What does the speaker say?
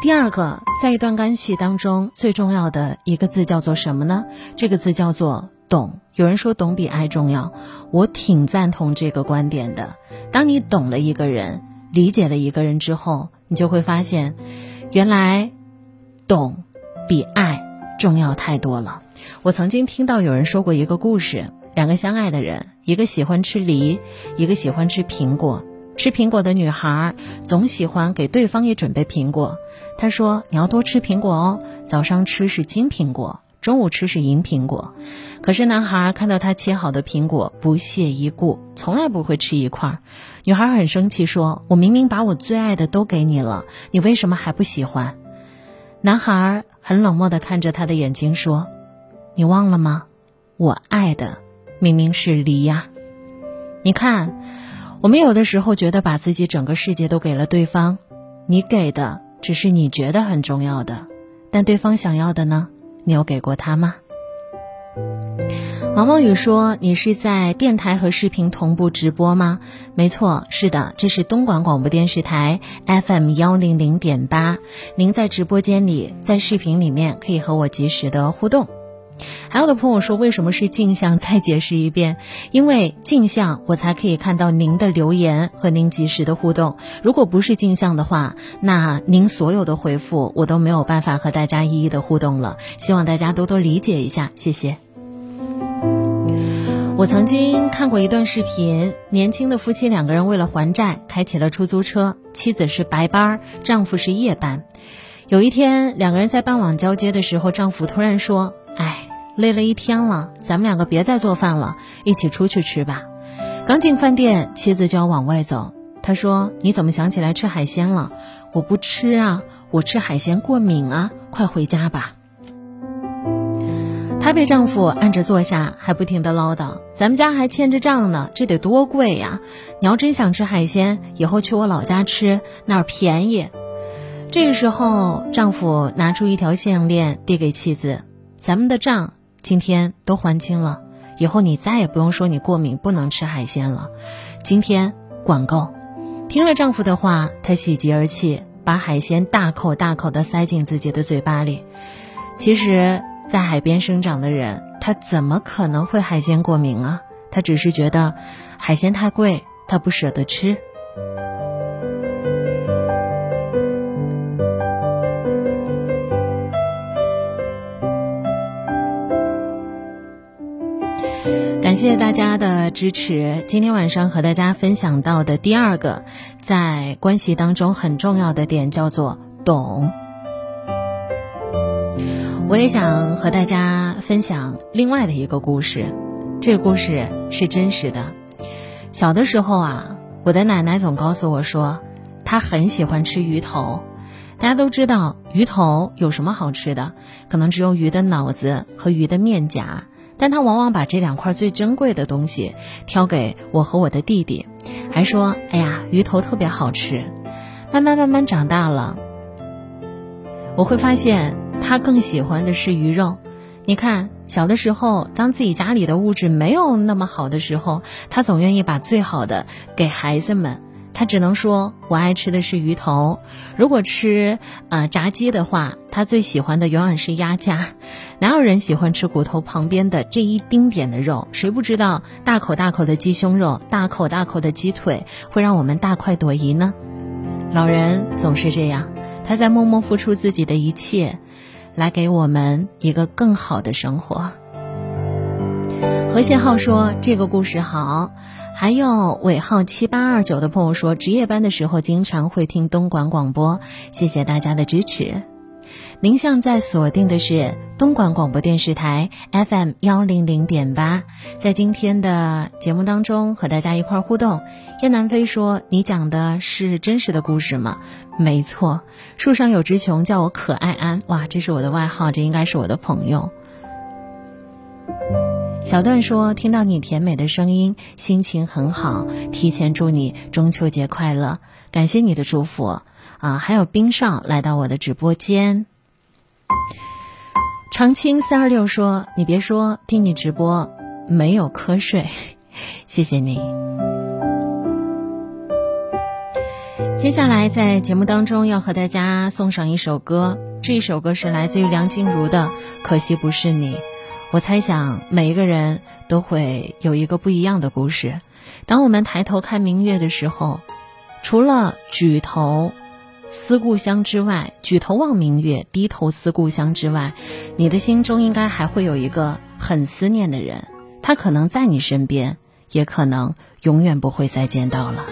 第二个，在一段关系当中，最重要的一个字叫做什么呢？这个字叫做懂。有人说懂比爱重要，我挺赞同这个观点的。当你懂了一个人，理解了一个人之后，你就会发现，原来懂比爱重要太多了。我曾经听到有人说过一个故事：两个相爱的人，一个喜欢吃梨，一个喜欢吃苹果。吃苹果的女孩总喜欢给对方也准备苹果。她说：“你要多吃苹果哦，早上吃是金苹果，中午吃是银苹果。”可是男孩看到她切好的苹果，不屑一顾，从来不会吃一块。女孩很生气，说：“我明明把我最爱的都给你了，你为什么还不喜欢？”男孩很冷漠地看着她的眼睛说：“你忘了吗？我爱的明明是梨呀！你看。”我们有的时候觉得把自己整个世界都给了对方，你给的只是你觉得很重要的，但对方想要的呢？你有给过他吗？毛毛雨说：“你是在电台和视频同步直播吗？”没错，是的，这是东莞广播电视台 FM 幺零零点八。您在直播间里，在视频里面可以和我及时的互动。还有的朋友说，为什么是镜像？再解释一遍，因为镜像我才可以看到您的留言和您及时的互动。如果不是镜像的话，那您所有的回复我都没有办法和大家一一的互动了。希望大家多多理解一下，谢谢。我曾经看过一段视频，年轻的夫妻两个人为了还债，开起了出租车，妻子是白班，丈夫是夜班。有一天，两个人在傍晚交接的时候，丈夫突然说：“。”累了一天了，咱们两个别再做饭了，一起出去吃吧。刚进饭店，妻子就要往外走。他说：“你怎么想起来吃海鲜了？”我不吃啊，我吃海鲜过敏啊。快回家吧。她被丈夫按着坐下，还不停的唠叨：“咱们家还欠着账呢，这得多贵呀！你要真想吃海鲜，以后去我老家吃，那儿便宜。”这个时候，丈夫拿出一条项链递给妻子：“咱们的账。”今天都还清了，以后你再也不用说你过敏不能吃海鲜了。今天管够。听了丈夫的话，她喜极而泣，把海鲜大口大口地塞进自己的嘴巴里。其实，在海边生长的人，他怎么可能会海鲜过敏啊？他只是觉得海鲜太贵，他不舍得吃。感谢大家的支持。今天晚上和大家分享到的第二个，在关系当中很重要的点叫做懂。我也想和大家分享另外的一个故事，这个故事是真实的。小的时候啊，我的奶奶总告诉我说，她很喜欢吃鱼头。大家都知道鱼头有什么好吃的？可能只有鱼的脑子和鱼的面颊。但他往往把这两块最珍贵的东西挑给我和我的弟弟，还说：“哎呀，鱼头特别好吃。”慢慢慢慢长大了，我会发现他更喜欢的是鱼肉。你看，小的时候，当自己家里的物质没有那么好的时候，他总愿意把最好的给孩子们。他只能说，我爱吃的是鱼头。如果吃啊炸鸡的话，他最喜欢的永远是鸭架。哪有人喜欢吃骨头旁边的这一丁点的肉？谁不知道大口大口的鸡胸肉、大口大口的鸡腿会让我们大快朵颐呢？老人总是这样，他在默默付出自己的一切，来给我们一个更好的生活。何信浩说：“这个故事好。”还有尾号七八二九的朋友说，值夜班的时候经常会听东莞广播，谢谢大家的支持。您现在锁定的是东莞广播电视台 FM 幺零零点八，在今天的节目当中和大家一块互动。燕南飞说：“你讲的是真实的故事吗？”没错，树上有只熊叫我可爱安，哇，这是我的外号，这应该是我的朋友。小段说：“听到你甜美的声音，心情很好。提前祝你中秋节快乐，感谢你的祝福啊！还有冰少来到我的直播间。长青三二六说：你别说，听你直播没有瞌睡，谢谢你。接下来在节目当中要和大家送上一首歌，这一首歌是来自于梁静茹的《可惜不是你》。我猜想每一个人都会有一个不一样的故事。当我们抬头看明月的时候，除了举头思故乡之外，举头望明月，低头思故乡之外，你的心中应该还会有一个很思念的人，他可能在你身边，也可能永远不会再见到了。